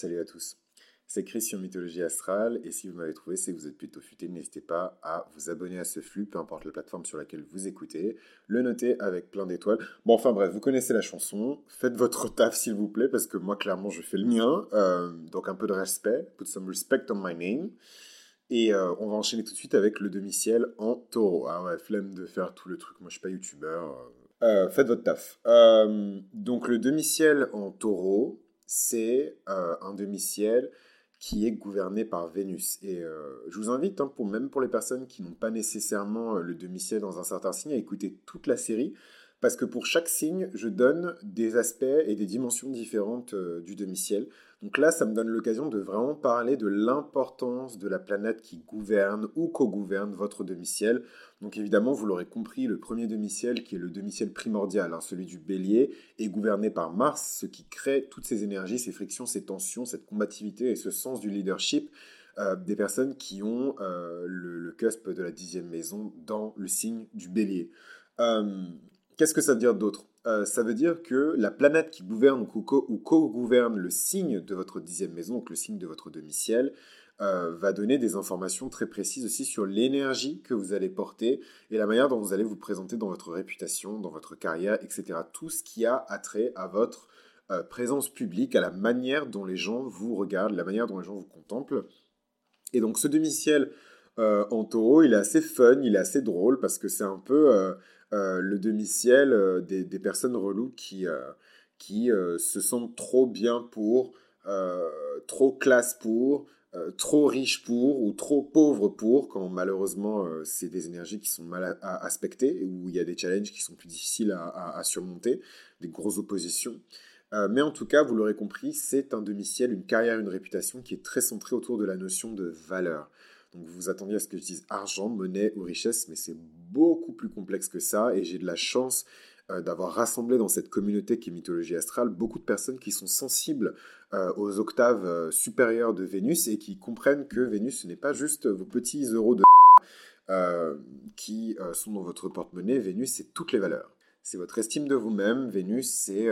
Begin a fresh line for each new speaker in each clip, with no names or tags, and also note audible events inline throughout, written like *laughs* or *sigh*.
Salut à tous. C'est Chris sur Mythologie Astrale et si vous m'avez trouvé, c'est que vous êtes plutôt futé. N'hésitez pas à vous abonner à ce flux, peu importe la plateforme sur laquelle vous écoutez, le noter avec plein d'étoiles. Bon, enfin bref, vous connaissez la chanson. Faites votre taf s'il vous plaît parce que moi, clairement, je fais le mien. Euh, donc un peu de respect. Put some respect on my name. Et euh, on va enchaîner tout de suite avec le demi-ciel en taureau. Ah ouais, flemme de faire tout le truc. Moi, je suis pas youtubeur. Euh, faites votre taf. donc le demi-ciel en taureau, c'est euh, un demi-ciel qui est gouverné par Vénus. Et euh, je vous invite, hein, même pour les personnes qui n'ont pas nécessairement euh, le demi-ciel dans un certain signe, à écouter toute la série parce que pour chaque signe, je donne des aspects et des dimensions différentes euh, du demi-ciel. Donc là, ça me donne l'occasion de vraiment parler de l'importance de la planète qui gouverne ou co-gouverne votre demi-ciel. Donc évidemment, vous l'aurez compris, le premier demi-ciel, qui est le demi-ciel primordial, hein, celui du bélier, est gouverné par Mars, ce qui crée toutes ces énergies, ces frictions, ces tensions, cette combativité et ce sens du leadership. Euh, des personnes qui ont euh, le, cusp de la dixième maison dans le signe du bélier. Qu'est-ce que ça veut dire d'autre? Euh, Ça veut dire que la planète qui gouverne ou co-gouverne le signe de votre dixième maison, donc le signe de votre demi-ciel, euh, va donner des informations très précises aussi sur l'énergie que vous allez porter et la manière dont vous allez vous présenter dans votre réputation, dans votre carrière, etc. Tout ce qui a attrait à votre euh, présence publique, à la manière dont les gens vous regardent, la manière dont les gens vous contemplent. Et donc ce demi-ciel en taureau, il est assez fun, il est assez drôle parce que c'est un peu le demi-ciel euh, des, personnes reloues qui, euh, qui se sentent trop bien pour, trop classe pour, trop riche pour ou trop pauvre pour, quand malheureusement c'est des énergies qui sont mal aspectées, où il y a des challenges qui sont plus difficiles à, surmonter, des grosses oppositions. mais en tout cas, vous l'aurez compris, c'est un demi-ciel, une carrière, une réputation qui est très centrée autour de la notion de valeur. Donc vous vous attendiez à ce que je dise argent, monnaie ou richesse, mais c'est beaucoup plus complexe que ça et j'ai de la chance euh, d'avoir rassemblé dans cette communauté qui est mythologie astrale beaucoup de personnes qui sont sensibles euh, aux octaves euh, supérieures de Vénus et qui comprennent que Vénus ce n'est pas juste vos petits euros de qui sont dans votre porte-monnaie. Vénus c'est toutes les valeurs. C'est votre estime de vous-même. Vénus c'est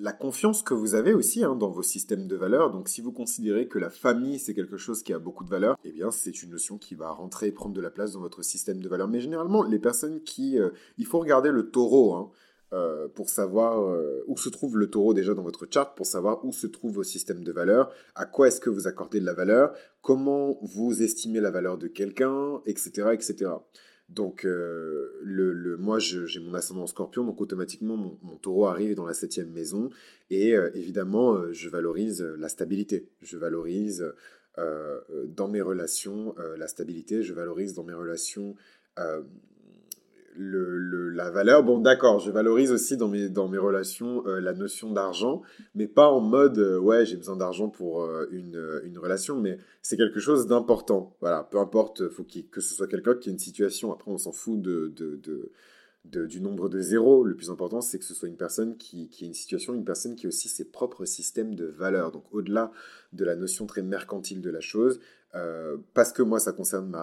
la confiance que vous avez aussi hein, dans vos systèmes de valeurs. Donc si vous considérez que la famille c'est quelque chose qui a beaucoup de valeur, eh bien c'est une notion qui va rentrer et prendre de la place dans votre système de valeurs. Mais généralement les personnes qui... Euh, il faut regarder le taureau hein, euh, pour savoir euh, où se trouve le taureau déjà dans votre charte, pour savoir où se trouve vos systèmes de valeurs, à quoi est-ce que vous accordez de la valeur, comment vous estimez la valeur de quelqu'un, etc. etc. Donc, euh, le, moi, j'ai mon ascendant en scorpion, donc automatiquement, mon, taureau arrive dans la septième maison. Et euh, évidemment, euh, je valorise la stabilité. Je valorise dans mes relations la stabilité. Je valorise dans mes relations la valeur. Bon, d'accord, je valorise aussi dans mes, dans mes relations euh, la notion d'argent, mais pas en mode euh, ouais, j'ai besoin d'argent pour euh, une, une, relation, mais c'est quelque chose d'important. Voilà, peu importe, faut que ce soit quelqu'un qui ait une situation. Après, on s'en fout de, du nombre de zéros. Le plus important, c'est que ce soit une personne qui, qui ait une situation, une personne qui a aussi ses propres systèmes de valeurs. Donc, au-delà de la notion très mercantile de la chose, euh, parce que moi, ça concerne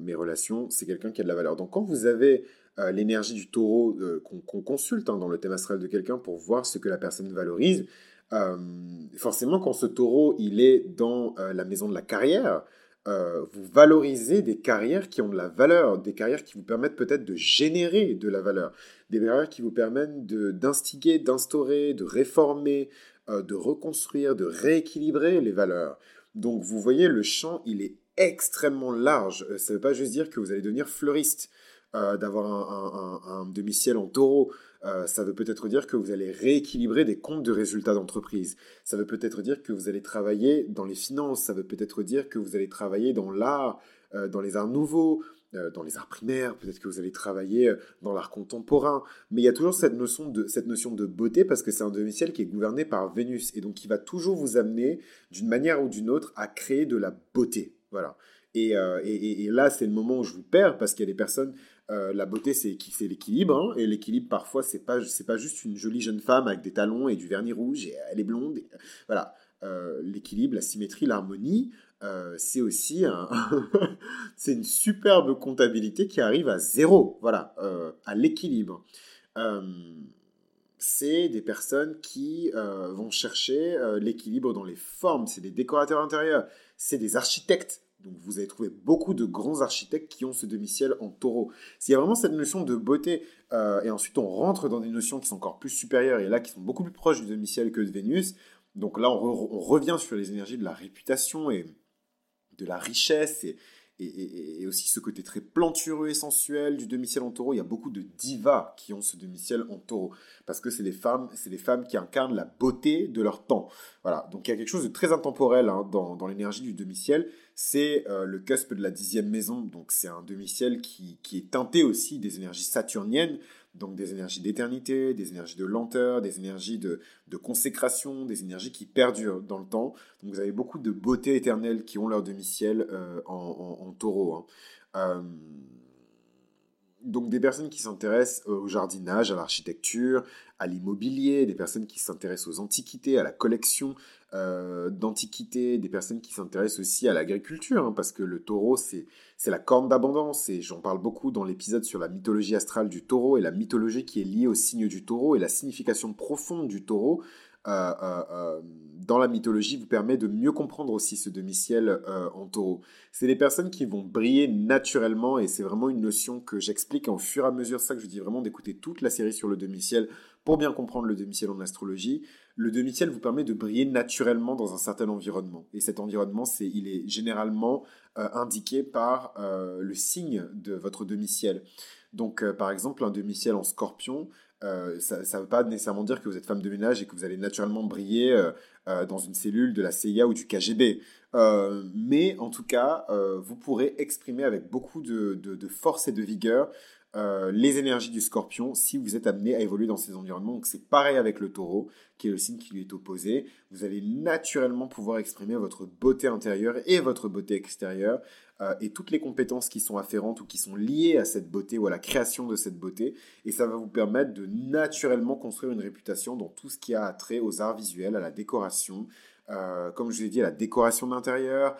mes relations, c'est quelqu'un qui a de la valeur. Donc quand vous avez euh, l'énergie du taureau euh, qu'on consulte hein, dans le thème astral de quelqu'un pour voir ce que la personne valorise, forcément quand ce taureau, il est dans la maison de la carrière, vous valorisez des carrières qui ont de la valeur, des carrières qui vous permettent peut-être de générer de la valeur, des carrières qui vous permettent d'instiguer, d'instaurer, de réformer, de reconstruire, de rééquilibrer les valeurs. Donc vous voyez, le champ, il est extrêmement large. Euh, ça ne veut pas juste dire que vous allez devenir fleuriste, euh, d'avoir un, demi-ciel en taureau. Euh, ça veut peut-être dire que vous allez rééquilibrer des comptes de résultats d'entreprise. Ça veut peut-être dire que vous allez travailler dans les finances. Ça veut peut-être dire que vous allez travailler dans l'art, dans les arts nouveaux. Euh, dans les arts primaires, peut-être que vous allez travailler euh, dans l'art contemporain, mais il y a toujours cette notion de, beauté parce que c'est un demi-ciel qui est gouverné par Vénus et donc qui va toujours vous amener d'une manière ou d'une autre à créer de la beauté. Voilà. Euh, et, là, c'est le moment où je vous perds parce qu'il y a des personnes. La beauté, c'est l'équilibre, hein, et l'équilibre parfois, c'est pas pas juste une jolie jeune femme avec des talons et du vernis rouge et elle est blonde. voilà, l'équilibre, la symétrie, l'harmonie. Euh, c'est aussi *laughs* c'est une superbe comptabilité qui arrive à zéro, voilà, euh, à l'équilibre. Euh, c'est des personnes qui vont chercher l'équilibre dans les formes, c'est des décorateurs intérieurs, c'est des architectes. Donc vous allez trouver beaucoup de grands architectes qui ont ce demi-ciel en taureau. S'il y a vraiment cette notion de beauté, et ensuite on rentre dans des notions qui sont encore plus supérieures, et là qui sont beaucoup plus proches du demi-ciel que de Vénus, donc là on, revient sur les énergies de la réputation et de la richesse, et, et, aussi ce côté très plantureux et sensuel du demi-ciel en taureau. Il y a beaucoup de divas qui ont ce demi-ciel en taureau, parce que c'est les femmes, c'est les femmes qui incarnent la beauté de leur temps. Voilà, donc il y a quelque chose de très intemporel hein, dans, l'énergie du demi-ciel. C'est euh, le cusp de la dixième maison, donc c'est un demi-ciel qui est teinté aussi des énergies saturniennes, donc des énergies d'éternité, des énergies de lenteur, des énergies de, consécration, des énergies qui perdurent dans le temps. Donc vous avez beaucoup de beauté éternelle qui ont leur demi-ciel euh, en, taureau. Hein. Euh, donc des personnes qui s'intéressent au jardinage, à l'architecture, à l'immobilier, des personnes qui s'intéressent aux antiquités, à la collection euh, d'antiquités, des personnes qui s'intéressent aussi à l'agriculture, hein, parce que le taureau, c'est la corne d'abondance, et j'en parle beaucoup dans l'épisode sur la mythologie astrale du taureau, et la mythologie qui est liée au signe du taureau, et la signification profonde du taureau, euh, euh, dans la mythologie vous permet de mieux comprendre aussi ce demi-ciel en taureau. C'est des personnes qui vont briller naturellement et c'est vraiment une notion que j'explique au fur et à mesure. ça que je dis vraiment d'écouter toute la série sur le demi-ciel pour bien comprendre le demi-ciel en astrologie, le demi-ciel vous permet de briller naturellement dans un certain environnement. Et cet environnement, c'est, il est généralement euh, indiqué par euh, le signe de votre demi-ciel. Donc, euh, par exemple, un demi-ciel en scorpion, ça ne veut pas nécessairement dire que vous êtes femme de ménage et que vous allez naturellement briller dans une cellule de la CIA ou du KGB. mais en tout cas, vous pourrez exprimer avec beaucoup de force et de vigueur euh, les énergies du scorpion si vous êtes amené à évoluer dans ces environnements. C'est pareil avec le taureau, qui est le signe qui lui est opposé. Vous allez naturellement pouvoir exprimer votre beauté intérieure et votre beauté extérieure euh, et toutes les compétences qui sont afférentes ou qui sont liées à cette beauté ou à la création de cette beauté. Et ça va vous permettre de naturellement construire une réputation dans tout ce qui a trait aux arts visuels, à la décoration, euh, comme je vous dit, à la décoration d'intérieur,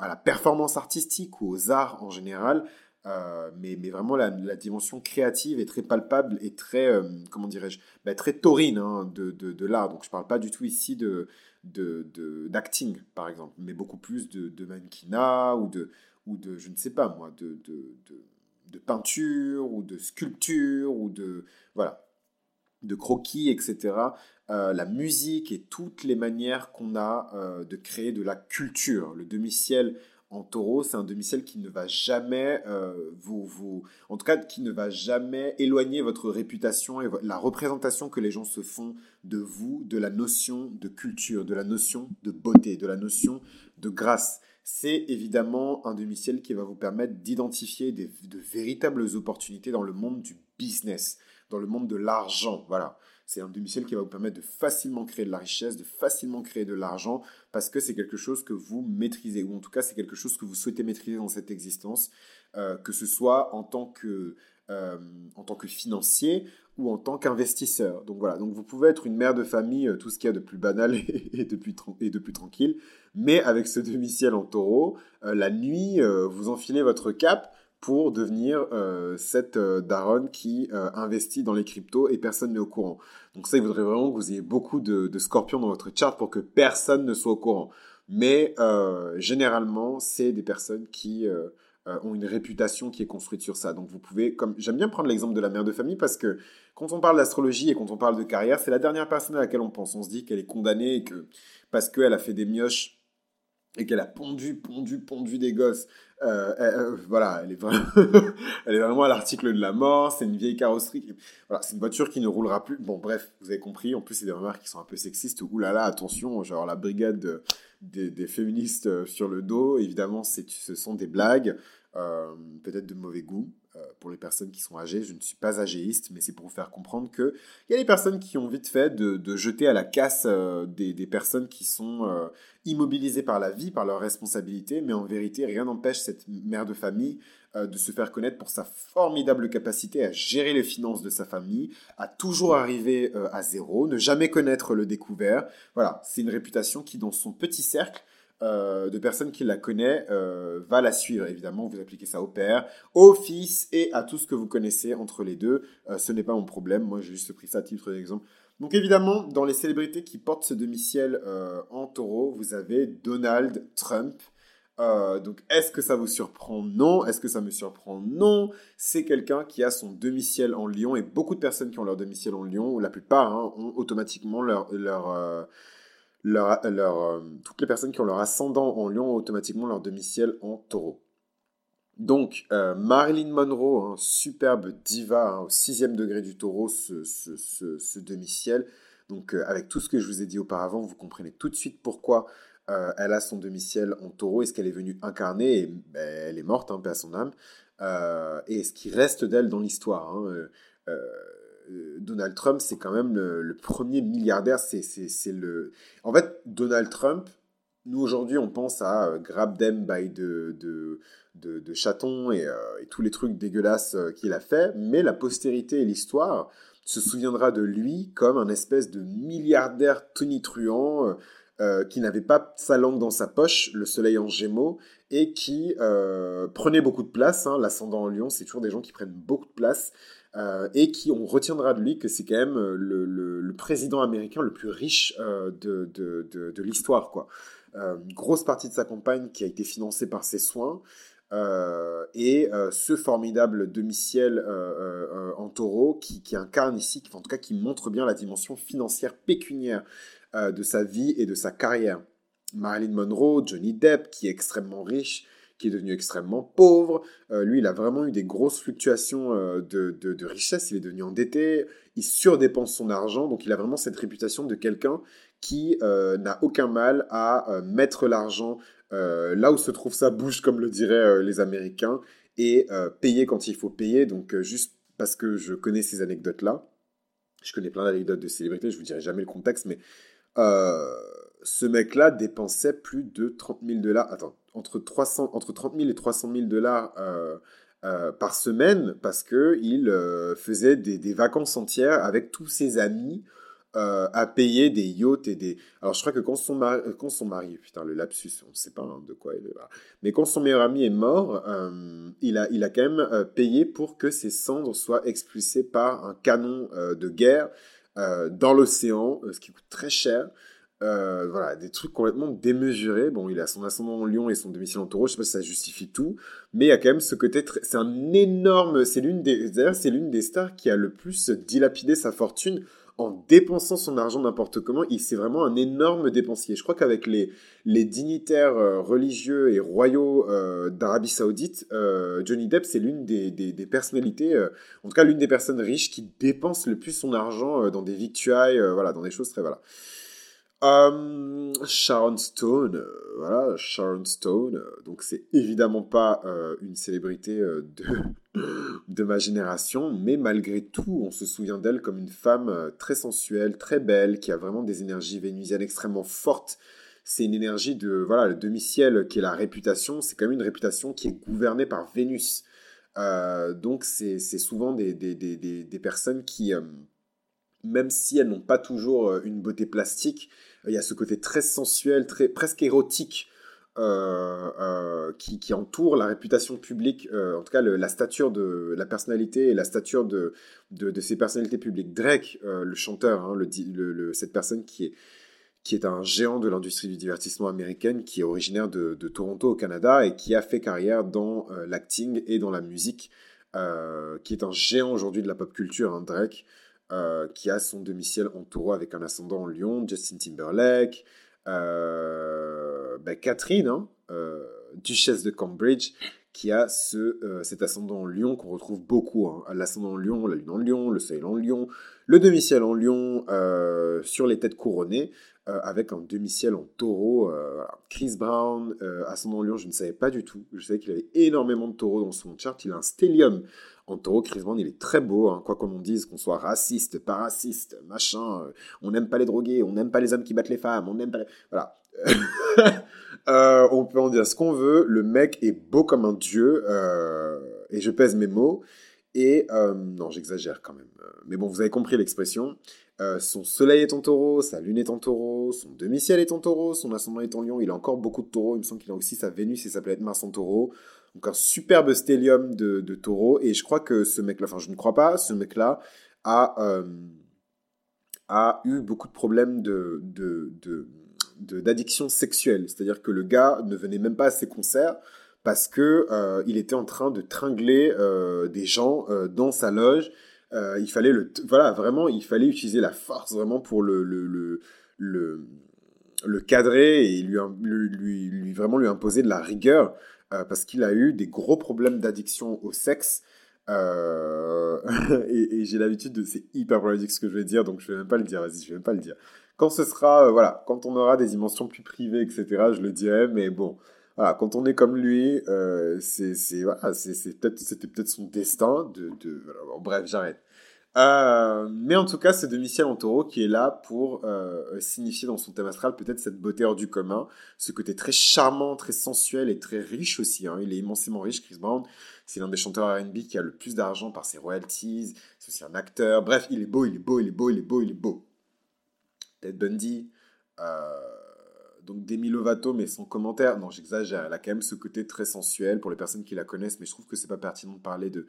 à la performance artistique ou aux arts en général. Euh, mais, mais, vraiment, la, dimension créative est très palpable et très, euh, comment dirais-je, bah, très taurine hein, de, de, l'art. Donc, je ne parle pas du tout ici de, d'acting, par exemple, mais beaucoup plus de, de mannequinat ou de, ou de, je ne sais pas moi, de, de, peinture ou de sculpture ou de, voilà, de croquis, etc. Euh, la musique et toutes les manières qu'on a de créer de la culture. Le demi-ciel en taureau, c'est un demi-ciel qui ne va jamais euh, vous, vous, en tout cas, qui ne va jamais éloigner votre réputation et la représentation que les gens se font de vous, de la notion de culture, de la notion de beauté, de la notion de grâce. C'est évidemment un demi-ciel qui va vous permettre d'identifier de véritables opportunités dans le monde du business, dans le monde de l'argent. Voilà. C'est un demi-ciel qui va vous permettre de facilement créer de la richesse, de facilement créer de l'argent, parce que c'est quelque chose que vous maîtrisez, ou en tout cas c'est quelque chose que vous souhaitez maîtriser dans cette existence, euh, que ce soit en tant que, euh, en tant que financier ou en tant qu'investisseur. Donc voilà, donc vous pouvez être une mère de famille, euh, tout ce qu'il y a de plus banal *laughs* et, de, plus et de plus tranquille, mais avec ce demi-ciel en taureau, la nuit, vous enfilez votre cap, pour devenir euh, cette euh, daronne qui euh, investit dans les cryptos et personne n'est au courant. Donc ça, il faudrait vraiment que vous ayez beaucoup de, scorpions dans votre chart pour que personne ne soit au courant. Mais généralement, c'est des personnes qui ont une réputation qui est construite sur ça. Donc vous pouvez, comme j'aime bien prendre l'exemple de la mère de famille parce que quand on parle d'astrologie et quand on parle de carrière, c'est la dernière personne à laquelle on pense. On se dit qu'elle est condamnée et que parce qu'elle a fait des mioches et qu'elle a pondu, pondu, pondu des gosses. Euh, euh, voilà, *laughs* elle est, vraiment à l'article de la mort, c'est une vieille carrosserie. Voilà, c'est une voiture qui ne roulera plus. Bon, bref, vous avez compris. En plus, c'est des remarques qui sont un peu sexistes. Ouh là là, attention, genre la brigade des, féministes euh, sur le dos. Évidemment, ce sont des blagues, peut-être de mauvais goût. Euh, pour les personnes qui sont âgées. Je ne suis pas âgéiste, mais c'est pour vous faire comprendre qu'il y a des personnes qui ont vite fait de, jeter à la casse euh, des, personnes qui sont euh, immobilisées par la vie, par leurs responsabilités, mais en vérité, rien n'empêche cette mère de famille de se faire connaître pour sa formidable capacité à gérer les finances de sa famille, à toujours arriver à zéro, ne jamais connaître le découvert. Voilà, c'est une réputation qui, dans son petit cercle, de personnes qui la connaissent va la suivre. Évidemment, vous appliquez ça au père, au fils et à tout ce que vous connaissez entre les deux. ce n'est pas mon problème. Moi, j'ai juste pris ça à titre d'exemple. Donc évidemment, dans les célébrités qui portent ce demi-ciel en taureau, vous avez Donald Trump. Euh, donc, est-ce que ça vous surprend? Non. Est-ce que ça me surprend? Non. C'est quelqu'un qui a son demi-ciel en lion et beaucoup de personnes qui ont leur demi-ciel en lion, la plupart, hein, ont automatiquement leur, euh, leur, euh, toutes les personnes qui ont leur ascendant en lion ont automatiquement leur demi-ciel en taureau. Donc, Marilyn Monroe, hein, superbe diva hein, au sixième degré du taureau, ce, ce, ce demi-ciel. Donc, avec tout ce que je vous ai dit auparavant, vous comprenez tout de suite pourquoi euh, elle a son demi-ciel en taureau. Est-ce qu'elle est venue incarner ben, Elle est morte, un peu à son âme. Euh, et ce qui reste d'elle dans l'histoire hein, euh, Donald Trump, c'est quand même le, premier milliardaire. C'est, le... En fait, Donald Trump, nous aujourd'hui, on pense à Grab Them by de, de, de, chatons et, et, tous les trucs dégueulasses qu'il a fait, mais la postérité et l'histoire se souviendra de lui comme un espèce de milliardaire tonitruant euh, qui n'avait pas sa langue dans sa poche, le soleil en gémeaux, et qui euh, prenait beaucoup de place. Hein, L'ascendant en lion, c'est toujours des gens qui prennent beaucoup de place, euh, et qui, on retiendra de lui que c'est quand même le, président américain le plus riche de, de, l'histoire. quoi. une grosse partie de sa campagne qui a été financée par ses soins. et ce formidable demi-ciel en taureau qui, incarne ici, en tout cas qui montre bien la dimension financière pécuniaire euh, de sa vie et de sa carrière. Marilyn Monroe, Johnny Depp, qui est extrêmement riche, qui est devenu extrêmement pauvre. Euh, lui, il a vraiment eu des grosses fluctuations euh, de, de, richesse. Il est devenu endetté, il surdépense son argent. Donc, il a vraiment cette réputation de quelqu'un qui n'a aucun mal à mettre l'argent là où se trouve sa bouche, comme le diraient les Américains, et payer quand il faut payer. Donc, juste parce que je connais ces anecdotes-là. Je connais plein d'anecdotes de célébrités, je ne vous dirai jamais le contexte, mais euh, ce mec-là dépensait plus de 30 000 dollars. Attends, entre, 300, entre 30 000 et 300 000 dollars euh, euh, par semaine parce qu'il faisait des, vacances entières avec tous ses amis à payer des yachts et des. Alors je crois que quand son mari, quand son mari putain le lapsus, on ne sait pas hein, de quoi il est là. Mais quand son meilleur ami est mort, il, a, il a quand même payé pour que ses cendres soient expulsées par un canon de guerre euh, dans l'océan, euh, ce qui coûte très cher. Euh, voilà, des trucs complètement démesurés. Bon, il a son ascendant en lion et son domicile en taureau, je sais pas si ça justifie tout, mais il y a quand même ce côté, c'est un énorme, c'est l'une des, d'ailleurs, c'est l'une des stars qui a le plus dilapidé sa fortune en dépensant son argent n'importe comment. Il c'est vraiment un énorme dépensier. Je crois qu'avec les, dignitaires euh, religieux et royaux euh, d'Arabie Saoudite, Johnny Depp, c'est l'une des, des, personnalités, en tout cas l'une des personnes riches qui dépense le plus son argent dans des victuailles, voilà, dans des choses très voilà. Euh, Sharon Stone, euh, voilà, Sharon Stone, euh, donc c'est évidemment pas une célébrité de, *laughs* de ma génération, mais malgré tout, on se souvient d'elle comme une femme très sensuelle, très belle, qui a vraiment des énergies vénusiennes extrêmement fortes. C'est une énergie de, voilà, le demi-ciel qui est la réputation, c'est quand même une réputation qui est gouvernée par Vénus. donc c'est souvent des, des, des, des, personnes qui, même si elles n'ont pas toujours une beauté plastique, il y a ce côté très sensuel, très, presque érotique euh, euh, qui, entoure la réputation publique, euh, en tout cas la stature de la personnalité et la stature de, de, ces personnalités publiques. Drake, le chanteur, hein, cette personne qui est, qui est un géant de l'industrie du divertissement américaine, qui est originaire de, Toronto au Canada et qui a fait carrière dans l'acting et dans la musique, qui est un géant aujourd'hui de la pop culture, hein, Drake. Euh, qui a son domicile en taureau avec un ascendant en lion, Justin Timberlake, euh, ben Catherine, hein, euh, duchesse de Cambridge, qui a ce, cet ascendant en lion qu'on retrouve beaucoup. Hein. L'ascendant en lion, la lune en lion, le soleil en lion, le demi-ciel en lion sur les têtes couronnées. Avec un demi-ciel en taureau. Chris Brown, ascendant en lion, je ne savais pas du tout. Je savais qu'il avait énormément de taureaux dans son chart. Il a un stellium en taureau, Chris Brown, il est très beau, hein. quoi qu'on en dise, qu'on soit raciste, pas raciste, machin. Euh, on n'aime pas les drogués, on n'aime pas les hommes qui battent les femmes, on n'aime pas les... Voilà. *laughs* Euh, on peut en dire ce qu'on veut. Le mec est beau comme un dieu, euh, et je pèse mes mots. Et non, j'exagère quand même. Mais bon, vous avez compris l'expression. Euh, son soleil est en taureau, sa lune est en taureau, son demi-ciel est en taureau, son ascendant est en lion, il a encore beaucoup de taureaux, il me semble qu'il a aussi sa Vénus et sa planète Mars en taureau. Donc un superbe stellium de, taureau, et je crois que ce mec-là, enfin je ne crois pas, ce mec-là a, euh, a eu beaucoup de problèmes d'addiction sexuelle. C'est-à-dire que le gars ne venait même pas à ses concerts parce que euh, il était en train de tringler des gens dans sa loge euh, il fallait le, voilà, vraiment, il fallait utiliser la force vraiment pour le, le, le, le, cadrer et lui, lui, vraiment lui imposer de la rigueur euh, parce qu'il a eu des gros problèmes d'addiction au sexe. Euh, *laughs* et, j'ai l'habitude de. C'est hyper problématique ce que je vais dire, donc je vais même pas le dire. Vas-y, je vais même pas le dire. Quand ce sera. voilà, quand on aura des dimensions plus privées, etc., je le dirai, mais bon. Quand on est comme lui, euh, c'est, voilà, c'était peut-être son destin de, de bref, j'arrête. Euh, mais en tout cas, c'est demi-ciel en taureau qui est là pour euh, signifier dans son thème astral peut-être cette beauté hors du commun, ce côté très charmant, très sensuel et très riche aussi. Hein. Il est immensément riche, Chris Brown. C'est l'un des chanteurs RB qui a le plus d'argent par ses royalties. C'est aussi un acteur. Bref, il est beau, il est beau, il est beau, il est beau, il est beau. Ted Bundy. Donc Demi Lovato, mais sans commentaire. Non, j'exagère. Elle a quand même ce côté très sensuel pour les personnes qui la connaissent, mais je trouve que c'est pas pertinent de parler de,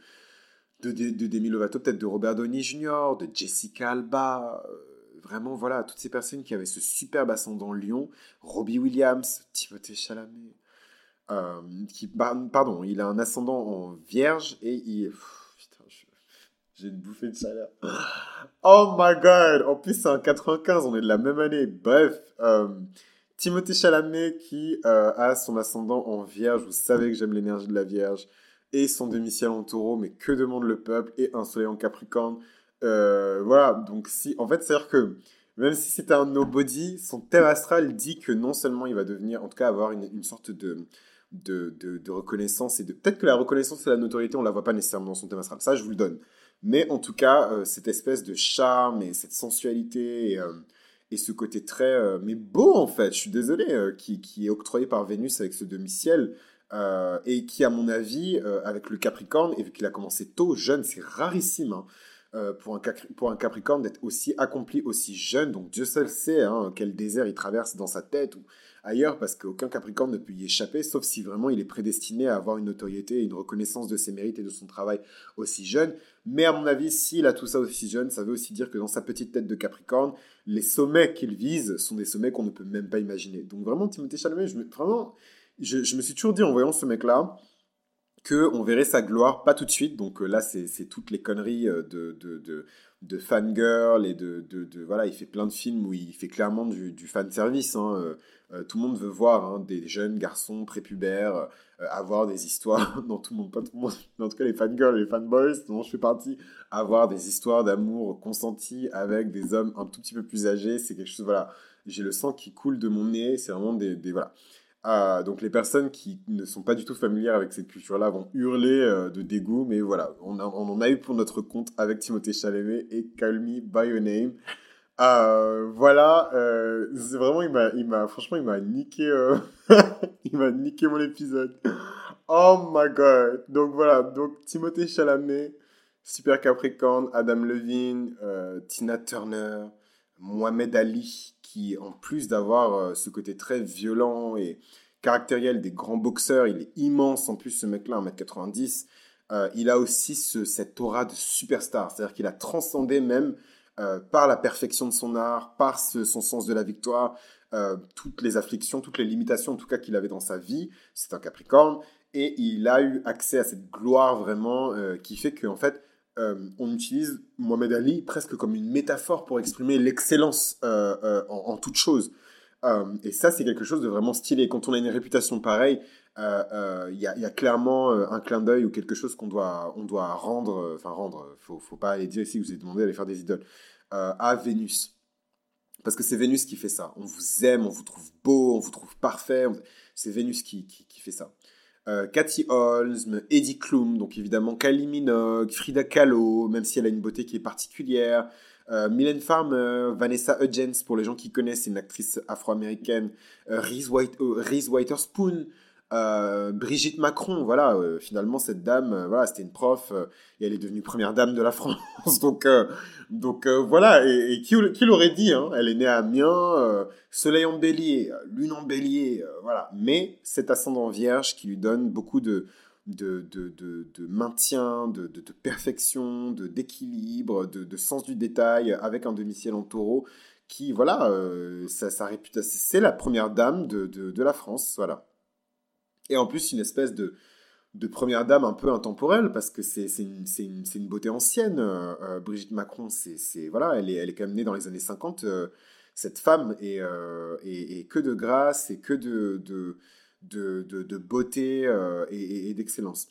de, de, Demi Lovato, peut-être de Robert Downey Jr., de Jessica Alba. Euh, vraiment, voilà, toutes ces personnes qui avaient ce superbe ascendant Lyon. Robbie Williams, Timothée Chalamet. Euh, qui, pardon, il a un ascendant en vierge et il. putain, j'ai une bouffée de chaleur. Oh my god! En plus, c'est un 95, on est de la même année. Bref. Euh, Timothée Chalamet qui euh, a son ascendant en vierge. Vous savez que j'aime l'énergie de la vierge. Et son demi-ciel en taureau. Mais que demande le peuple Et un soleil en capricorne. Euh, voilà. Donc, si, en fait, c'est-à-dire que même si c'est un nobody, son thème astral dit que non seulement il va devenir, en tout cas, avoir une, sorte de, de, de, reconnaissance. et de Peut-être que la reconnaissance et la notoriété, on la voit pas nécessairement dans son thème astral. Ça, je vous le donne. Mais en tout cas, euh, cette espèce de charme et cette sensualité. Et ce côté très euh, mais beau en fait, je suis désolé, euh, qui, qui, est octroyé par Vénus avec ce demi-ciel euh, et qui à mon avis avec le Capricorne et vu qu'il a commencé tôt, jeune, c'est rarissime. Hein, pour, un, pour un Capricorne d'être aussi accompli, aussi jeune. Donc Dieu seul sait hein, quel désert il traverse dans sa tête ou ailleurs, parce qu'aucun Capricorne ne peut y échapper, sauf si vraiment il est prédestiné à avoir une notoriété et une reconnaissance de ses mérites et de son travail aussi jeune. Mais à mon avis, s'il a tout ça aussi jeune, ça veut aussi dire que dans sa petite tête de Capricorne, les sommets qu'il vise sont des sommets qu'on ne peut même pas imaginer. Donc vraiment, Timothée Chalamet, je me, vraiment, je, me suis toujours dit en voyant ce mec-là, que on verrait sa gloire pas tout de suite. Donc euh, là, c'est toutes les conneries euh, de, de, de, et de, de, Voilà, il fait plein de films où il fait clairement du, du fan service. Hein. Euh, tout le monde veut voir hein, des jeunes garçons prépubères avoir des histoires. *laughs* dans tout le monde, pas tout le monde, mais en tout cas les fangirls les fanboys, dont je fais partie, avoir des histoires d'amour consenties avec des hommes un tout petit peu plus âgés. C'est quelque chose, voilà. J'ai le sang qui coule de mon nez. C'est vraiment des, des voilà. Donc les personnes qui ne sont pas du tout familières avec cette culture-là vont hurler euh, de dégoût, mais voilà, on, en a eu pour notre compte avec Timothée Chalamet et Call Me By Your Name. Euh, voilà, euh, c'est vraiment, il m'a, il m'a, franchement, il m'a niqué, *laughs* il m'a niqué mon épisode. Oh my god. Donc voilà, donc Timothée Chalamet, Super Capricorne, Adam Levine, Tina Turner, Mohamed Ali, qui, en plus d'avoir euh, ce côté très violent et caractériel des grands boxeurs, il est immense en plus ce mec-là, 1m90, euh, il a aussi ce, cette aura de superstar, c'est-à-dire qu'il a transcendé même euh, par la perfection de son art, par son sens de la victoire, toutes les afflictions, toutes les limitations en tout cas qu'il avait dans sa vie, c'est un Capricorne, et il a eu accès à cette gloire vraiment qui fait qu'en fait, euh, on utilise Mohamed Ali presque comme une métaphore pour exprimer l'excellence euh, euh, en, toute chose. et ça, c'est quelque chose de vraiment stylé. Quand on a une réputation pareille, il y, a clairement un clin d'œil ou quelque chose qu'on doit, on doit rendre, enfin rendre, faut, faut pas aller dire que vous avez demandé d'aller faire des idoles, à Vénus. Parce que c'est Vénus qui fait ça. On vous aime, on vous trouve beau, on vous trouve parfait. C'est Vénus qui, fait ça. Euh, Cathy Holmes, Eddie Klum, donc évidemment Kylie Minogue, Frida Kahlo, même si elle a une beauté qui est particulière, euh, Mylène Farmer, Vanessa Hudgens, pour les gens qui connaissent, c'est une actrice afro-américaine, euh, Reese, White, Reese, Witherspoon, Euh, Brigitte Macron, voilà, euh, finalement cette dame, euh, voilà, c'était une prof et elle est devenue première dame de la *laughs* France. donc, donc voilà, et, qui, l'aurait dit hein? Elle est née à Amiens, soleil en bélier, lune en bélier, voilà. Mais cet ascendant vierge qui lui donne beaucoup de, de, de, de, maintien, de, de, perfection, d'équilibre, de, sens du détail, avec un demi-ciel en taureau, qui, voilà, sa, sa réputation, c'est la première dame de, la France, voilà. Et en plus, une espèce de, première dame un peu intemporelle, parce que c'est une, beauté ancienne. Euh, euh, Brigitte Macron, c'est voilà, elle est, elle est quand même née dans les années 50. Euh, cette femme est, que de grâce et que de, beauté et, et d'excellence.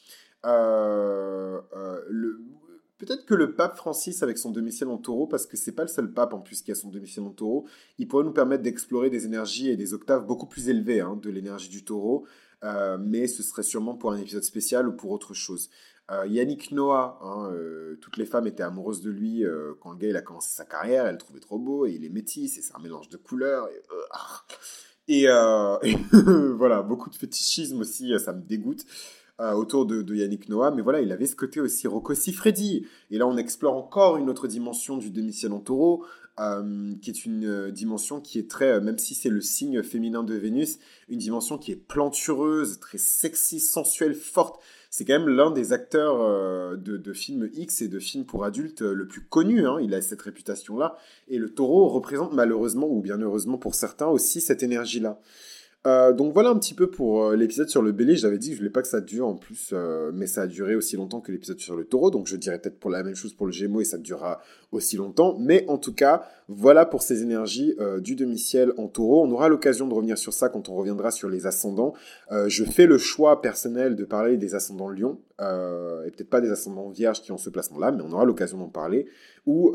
Peut-être que le pape Francis, avec son domicile en taureau, parce que c'est pas le seul pape en plus qui a son domicile en taureau, il pourrait nous permettre d'explorer des énergies et des octaves beaucoup plus élevées hein, de l'énergie du taureau. Euh, mais ce serait sûrement pour un épisode spécial ou pour autre chose. Euh, Yannick Noah, hein, euh, toutes les femmes étaient amoureuses de lui quand le gars il a commencé sa carrière, elle le trouvait trop beau et il est métis et c'est un mélange de couleurs. Et, ah. *laughs* voilà, beaucoup de fétichisme aussi, ça me dégoûte. autour de, Yannick Noah, mais voilà, il avait ce côté aussi Rocco Siffredi. Et là, on explore encore une autre dimension du demi-ciel en taureau, euh, qui est une euh, dimension qui est très, euh, même si c'est le signe féminin de Vénus, une dimension qui est plantureuse, très sexy, sensuelle, forte. C'est quand même l'un des acteurs de, films X et de films pour adultes le plus connu. Hein. Il a cette réputation-là. Et le taureau représente malheureusement, ou bien heureusement pour certains, aussi cette énergie-là. Euh, donc voilà un petit peu pour euh, l'épisode sur le bélier. J'avais dit que je voulais pas que ça dure en plus, euh, mais ça a duré aussi longtemps que l'épisode sur le taureau. Donc je dirais peut-être pour la même chose pour le gémeau et ça durera aussi longtemps. Mais en tout cas, voilà pour ces énergies du demi-ciel en taureau. On aura l'occasion de revenir sur ça quand on reviendra sur les ascendants. je fais le choix personnel de parler des ascendants lion et peut-être pas des ascendants vierges qui ont ce placement-là, mais on aura l'occasion d'en parler. Ou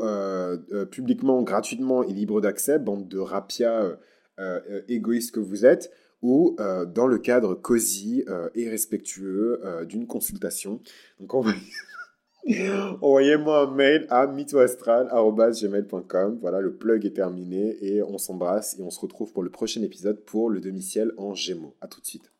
publiquement, gratuitement et libre d'accès, bande de rapia euh, égoïste que vous êtes, ou euh, dans le cadre cosy euh, et respectueux d'une consultation. Donc *laughs* envoyez-moi un mail à mythoastral.gmail.com. Voilà, le plug est terminé et on s'embrasse et on se retrouve pour le prochain épisode pour le demi-ciel en gémeaux. À tout de suite.